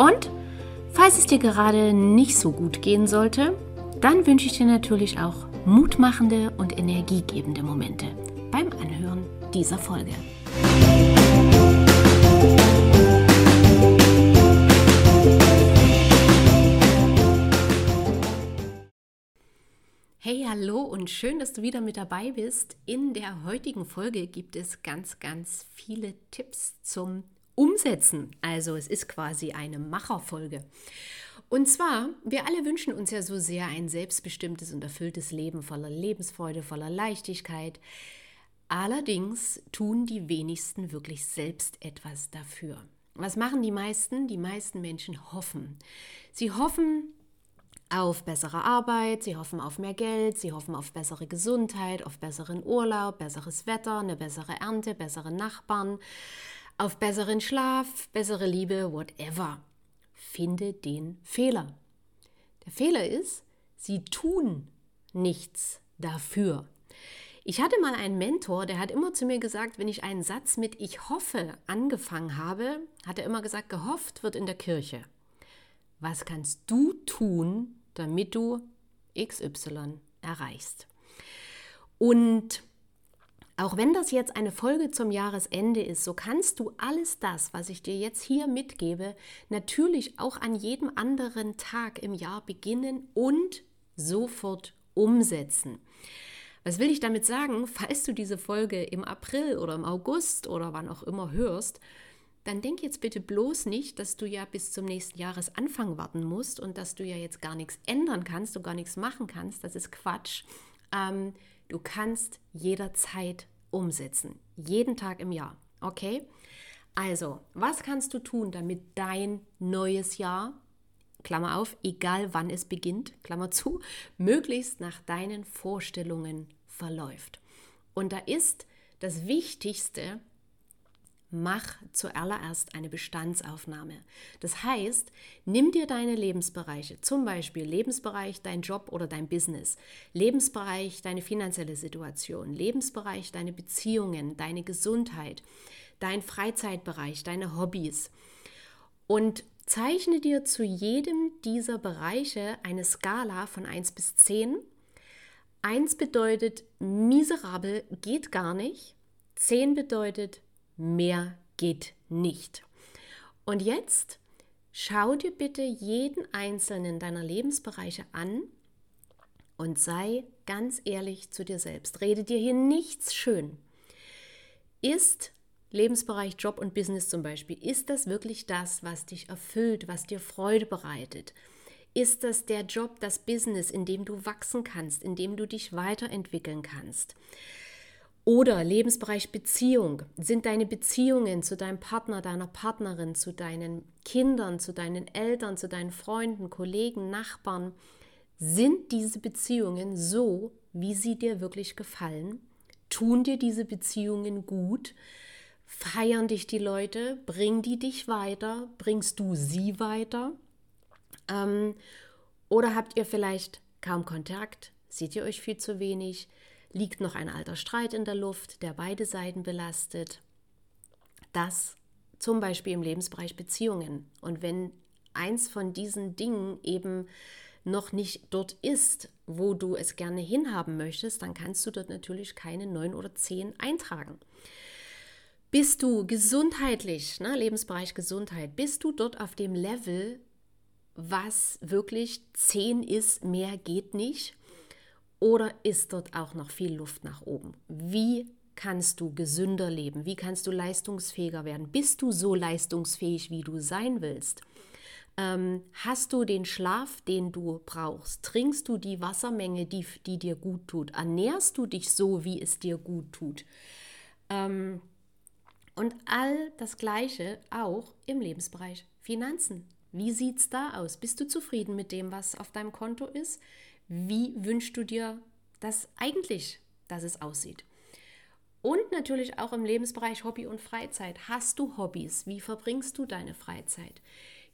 und falls es dir gerade nicht so gut gehen sollte, dann wünsche ich dir natürlich auch mutmachende und energiegebende Momente beim Anhören dieser Folge. Hey, hallo und schön, dass du wieder mit dabei bist. In der heutigen Folge gibt es ganz, ganz viele Tipps zum umsetzen. Also es ist quasi eine Macherfolge. Und zwar, wir alle wünschen uns ja so sehr ein selbstbestimmtes und erfülltes Leben voller Lebensfreude, voller Leichtigkeit. Allerdings tun die wenigsten wirklich selbst etwas dafür. Was machen die meisten? Die meisten Menschen hoffen. Sie hoffen auf bessere Arbeit, sie hoffen auf mehr Geld, sie hoffen auf bessere Gesundheit, auf besseren Urlaub, besseres Wetter, eine bessere Ernte, bessere Nachbarn auf besseren Schlaf, bessere Liebe, whatever. Finde den Fehler. Der Fehler ist, sie tun nichts dafür. Ich hatte mal einen Mentor, der hat immer zu mir gesagt, wenn ich einen Satz mit Ich hoffe angefangen habe, hat er immer gesagt, gehofft wird in der Kirche. Was kannst du tun, damit du XY erreichst? Und auch wenn das jetzt eine Folge zum Jahresende ist, so kannst du alles das, was ich dir jetzt hier mitgebe, natürlich auch an jedem anderen Tag im Jahr beginnen und sofort umsetzen. Was will ich damit sagen? Falls du diese Folge im April oder im August oder wann auch immer hörst, dann denk jetzt bitte bloß nicht, dass du ja bis zum nächsten Jahresanfang warten musst und dass du ja jetzt gar nichts ändern kannst und gar nichts machen kannst. Das ist Quatsch. Ähm, du kannst jederzeit umsetzen. Jeden Tag im Jahr. Okay? Also, was kannst du tun, damit dein neues Jahr, Klammer auf, egal wann es beginnt, Klammer zu, möglichst nach deinen Vorstellungen verläuft? Und da ist das Wichtigste, mach zuallererst eine Bestandsaufnahme. Das heißt, nimm dir deine Lebensbereiche, zum Beispiel Lebensbereich dein Job oder dein Business, Lebensbereich deine finanzielle Situation, Lebensbereich deine Beziehungen, deine Gesundheit, dein Freizeitbereich, deine Hobbys und zeichne dir zu jedem dieser Bereiche eine Skala von 1 bis 10. 1 bedeutet miserabel, geht gar nicht. 10 bedeutet Mehr geht nicht. Und jetzt schau dir bitte jeden einzelnen deiner Lebensbereiche an und sei ganz ehrlich zu dir selbst. Rede dir hier nichts schön. Ist Lebensbereich Job und Business zum Beispiel, ist das wirklich das, was dich erfüllt, was dir Freude bereitet? Ist das der Job, das Business, in dem du wachsen kannst, in dem du dich weiterentwickeln kannst? Oder Lebensbereich Beziehung. Sind deine Beziehungen zu deinem Partner, deiner Partnerin, zu deinen Kindern, zu deinen Eltern, zu deinen Freunden, Kollegen, Nachbarn, sind diese Beziehungen so, wie sie dir wirklich gefallen? Tun dir diese Beziehungen gut? Feiern dich die Leute? Bringen die dich weiter? Bringst du sie weiter? Ähm, oder habt ihr vielleicht kaum Kontakt? Seht ihr euch viel zu wenig? Liegt noch ein alter Streit in der Luft, der beide Seiten belastet. Das zum Beispiel im Lebensbereich Beziehungen. Und wenn eins von diesen Dingen eben noch nicht dort ist, wo du es gerne hinhaben möchtest, dann kannst du dort natürlich keine neun oder zehn eintragen. Bist du gesundheitlich, ne, Lebensbereich Gesundheit, bist du dort auf dem Level, was wirklich zehn ist, mehr geht nicht? Oder ist dort auch noch viel Luft nach oben? Wie kannst du gesünder leben? Wie kannst du leistungsfähiger werden? Bist du so leistungsfähig, wie du sein willst? Ähm, hast du den Schlaf, den du brauchst? Trinkst du die Wassermenge, die, die dir gut tut? Ernährst du dich so, wie es dir gut tut? Ähm, Und all das Gleiche auch im Lebensbereich Finanzen. Wie sieht es da aus? Bist du zufrieden mit dem, was auf deinem Konto ist? Wie wünschst du dir das eigentlich, dass es aussieht? Und natürlich auch im Lebensbereich Hobby und Freizeit. Hast du Hobbys? Wie verbringst du deine Freizeit?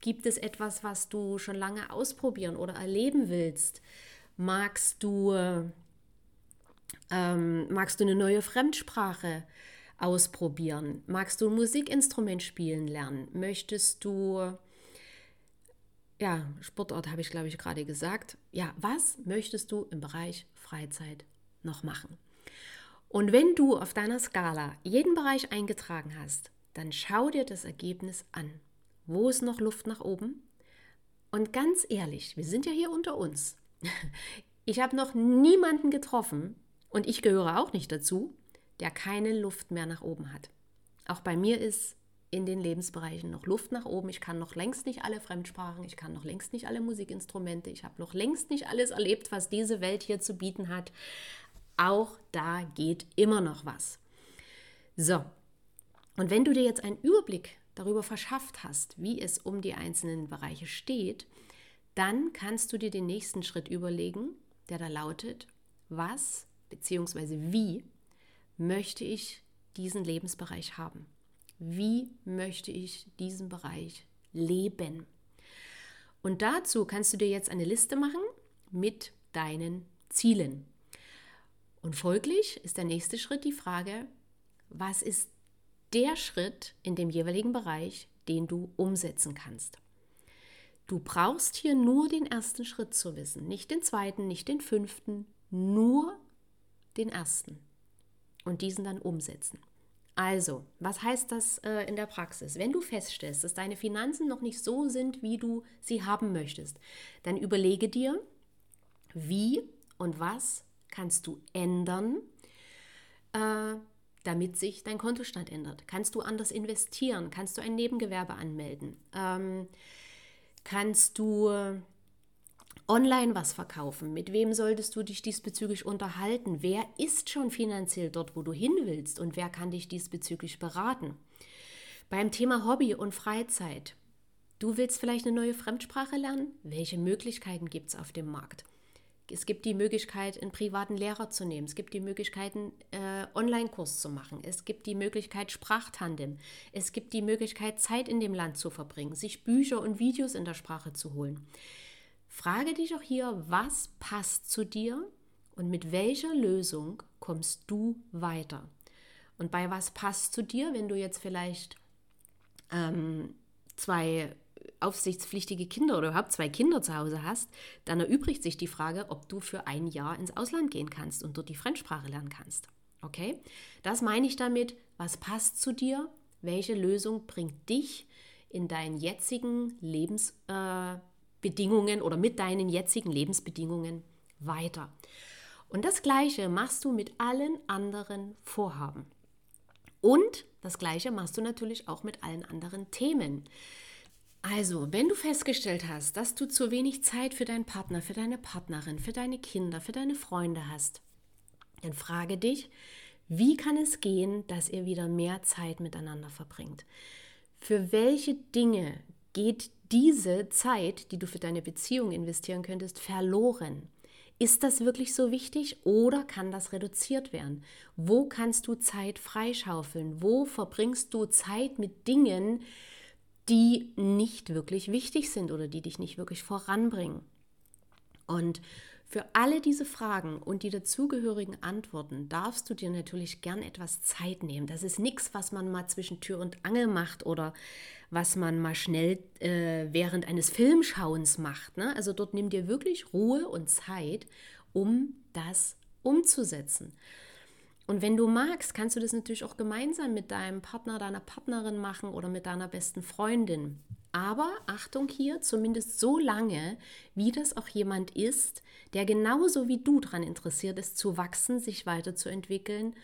Gibt es etwas, was du schon lange ausprobieren oder erleben willst? Magst du, ähm, magst du eine neue Fremdsprache ausprobieren? Magst du ein Musikinstrument spielen lernen? Möchtest du, ja, Sportort habe ich glaube ich gerade gesagt. Ja, was möchtest du im Bereich Freizeit noch machen? Und wenn du auf deiner Skala jeden Bereich eingetragen hast, dann schau dir das Ergebnis an. Wo ist noch Luft nach oben? Und ganz ehrlich, wir sind ja hier unter uns. Ich habe noch niemanden getroffen, und ich gehöre auch nicht dazu, der keine Luft mehr nach oben hat. Auch bei mir ist in den Lebensbereichen noch Luft nach oben. Ich kann noch längst nicht alle Fremdsprachen, ich kann noch längst nicht alle Musikinstrumente, ich habe noch längst nicht alles erlebt, was diese Welt hier zu bieten hat. Auch da geht immer noch was. So, und wenn du dir jetzt einen Überblick darüber verschafft hast, wie es um die einzelnen Bereiche steht, dann kannst du dir den nächsten Schritt überlegen, der da lautet, was bzw. wie möchte ich diesen Lebensbereich haben? Wie möchte ich diesen Bereich leben? Und dazu kannst du dir jetzt eine Liste machen mit deinen Zielen. Und folglich ist der nächste Schritt die Frage, was ist der Schritt in dem jeweiligen Bereich, den du umsetzen kannst. Du brauchst hier nur den ersten Schritt zu wissen, nicht den zweiten, nicht den fünften, nur den ersten und diesen dann umsetzen. Also, was heißt das äh, in der Praxis? Wenn du feststellst, dass deine Finanzen noch nicht so sind, wie du sie haben möchtest, dann überlege dir, wie und was kannst du ändern, äh, damit sich dein Kontostand ändert? Kannst du anders investieren? Kannst du ein Nebengewerbe anmelden? Ähm, kannst du online was verkaufen? Mit wem solltest du dich diesbezüglich unterhalten? Wer ist schon finanziell dort, wo du hin willst und wer kann dich diesbezüglich beraten? Beim Thema Hobby und Freizeit. Du willst vielleicht eine neue Fremdsprache lernen? Welche Möglichkeiten gibt es auf dem Markt? Es gibt die Möglichkeit, einen privaten Lehrer zu nehmen. Es gibt die Möglichkeit, einen äh, Online-Kurs zu machen. Es gibt die Möglichkeit, Sprachtandem. Es gibt die Möglichkeit, Zeit in dem Land zu verbringen, sich Bücher und Videos in der Sprache zu holen. Frage dich auch hier, was passt zu dir und mit welcher Lösung kommst du weiter? Und bei was passt zu dir, wenn du jetzt vielleicht ähm, zwei aufsichtspflichtige Kinder oder überhaupt zwei Kinder zu Hause hast, dann erübrigt sich die Frage, ob du für ein Jahr ins Ausland gehen kannst und dort die Fremdsprache lernen kannst. Okay? Das meine ich damit, was passt zu dir, welche Lösung bringt dich in deinen jetzigen Lebensbedingungen äh, oder mit deinen jetzigen Lebensbedingungen weiter. Und das Gleiche machst du mit allen anderen Vorhaben. Und das Gleiche machst du natürlich auch mit allen anderen Themen. Also, wenn du festgestellt hast, dass du zu wenig Zeit für deinen Partner, für deine Partnerin, für deine Kinder, für deine Freunde hast, dann frage dich, wie kann es gehen, dass ihr wieder mehr Zeit miteinander verbringt? Für welche Dinge geht diese Zeit, die du für deine Beziehung investieren könntest, verloren? Ist das wirklich so wichtig oder kann das reduziert werden? Wo kannst du Zeit freischaufeln? Wo verbringst du Zeit mit Dingen, die nicht wirklich wichtig sind oder die dich nicht wirklich voranbringen. Und für alle diese Fragen und die dazugehörigen Antworten darfst du dir natürlich gern etwas Zeit nehmen. Das ist nichts, was man mal zwischen Tür und Angel macht oder was man mal schnell äh, während eines Filmschauens macht. Ne? Also dort nimm dir wirklich Ruhe und Zeit, um das umzusetzen. Und wenn du magst, kannst du das natürlich auch gemeinsam mit deinem Partner, deiner Partnerin machen oder mit deiner besten Freundin. Aber Achtung hier, zumindest so lange, wie das auch jemand ist, der genauso wie du daran interessiert ist, zu wachsen, sich weiterzuentwickeln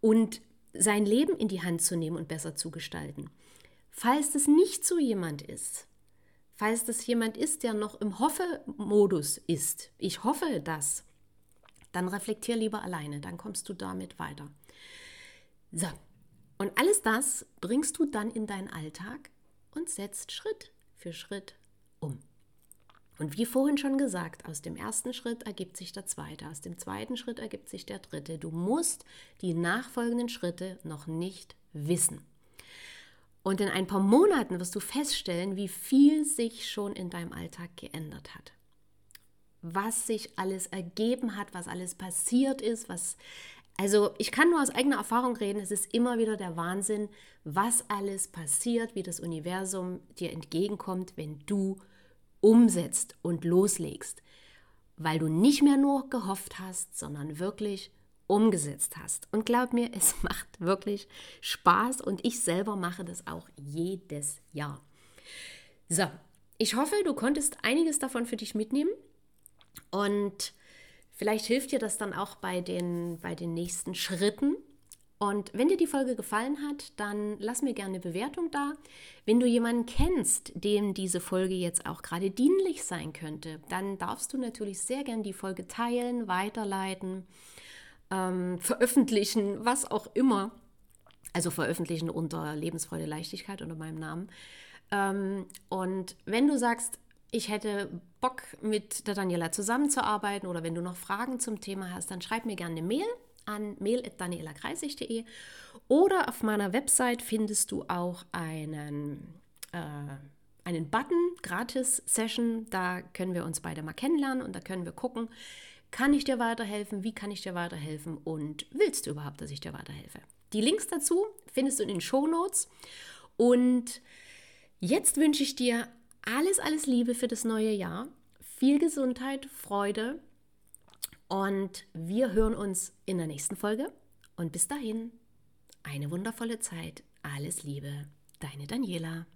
und sein Leben in die Hand zu nehmen und besser zu gestalten. Falls das nicht so jemand ist, falls das jemand ist, der noch im Hoffe-Modus ist, ich hoffe das, dann reflektier lieber alleine, dann kommst du damit weiter. So, Und alles das bringst du dann in deinen Alltag und setzt Schritt für Schritt um. Und wie vorhin schon gesagt, aus dem ersten Schritt ergibt sich der zweite, aus dem zweiten Schritt ergibt sich der dritte. Du musst die nachfolgenden Schritte noch nicht wissen. Und in ein paar Monaten wirst du feststellen, wie viel sich schon in deinem Alltag geändert hat. Was sich alles ergeben hat, was alles passiert ist, was also ich kann nur aus eigener Erfahrung reden, es ist immer wieder der Wahnsinn, was alles passiert, wie das Universum dir entgegenkommt, wenn du umsetzt und loslegst, weil du nicht mehr nur gehofft hast, sondern wirklich umgesetzt hast. Und glaub mir, es macht wirklich Spaß und ich selber mache das auch jedes Jahr. So, ich hoffe, du konntest einiges davon für dich mitnehmen und vielleicht hilft dir das dann auch bei den, bei den nächsten Schritten, und wenn dir die Folge gefallen hat, dann lass mir gerne eine Bewertung da. Wenn du jemanden kennst, dem diese Folge jetzt auch gerade dienlich sein könnte, dann darfst du natürlich sehr gerne die Folge teilen, weiterleiten, ähm, veröffentlichen, was auch immer. Also veröffentlichen unter Lebensfreude Leichtigkeit unter meinem Namen. Ähm, und wenn du sagst, ich hätte Bock mit der Daniela zusammenzuarbeiten oder wenn du noch Fragen zum Thema hast, dann schreib mir gerne eine Mail an mail.danielakreisig.de oder auf meiner Website findest du auch einen, äh, einen Button, Gratis-Session. Da können wir uns beide mal kennenlernen und da können wir gucken, kann ich dir weiterhelfen, wie kann ich dir weiterhelfen und willst du überhaupt, dass ich dir weiterhelfe? Die Links dazu findest du in den Show Notes. Und jetzt wünsche ich dir alles, alles Liebe für das neue Jahr. Viel Gesundheit, Freude und wir hören uns in der nächsten Folge. Und bis dahin, eine wundervolle Zeit. Alles Liebe, deine Daniela.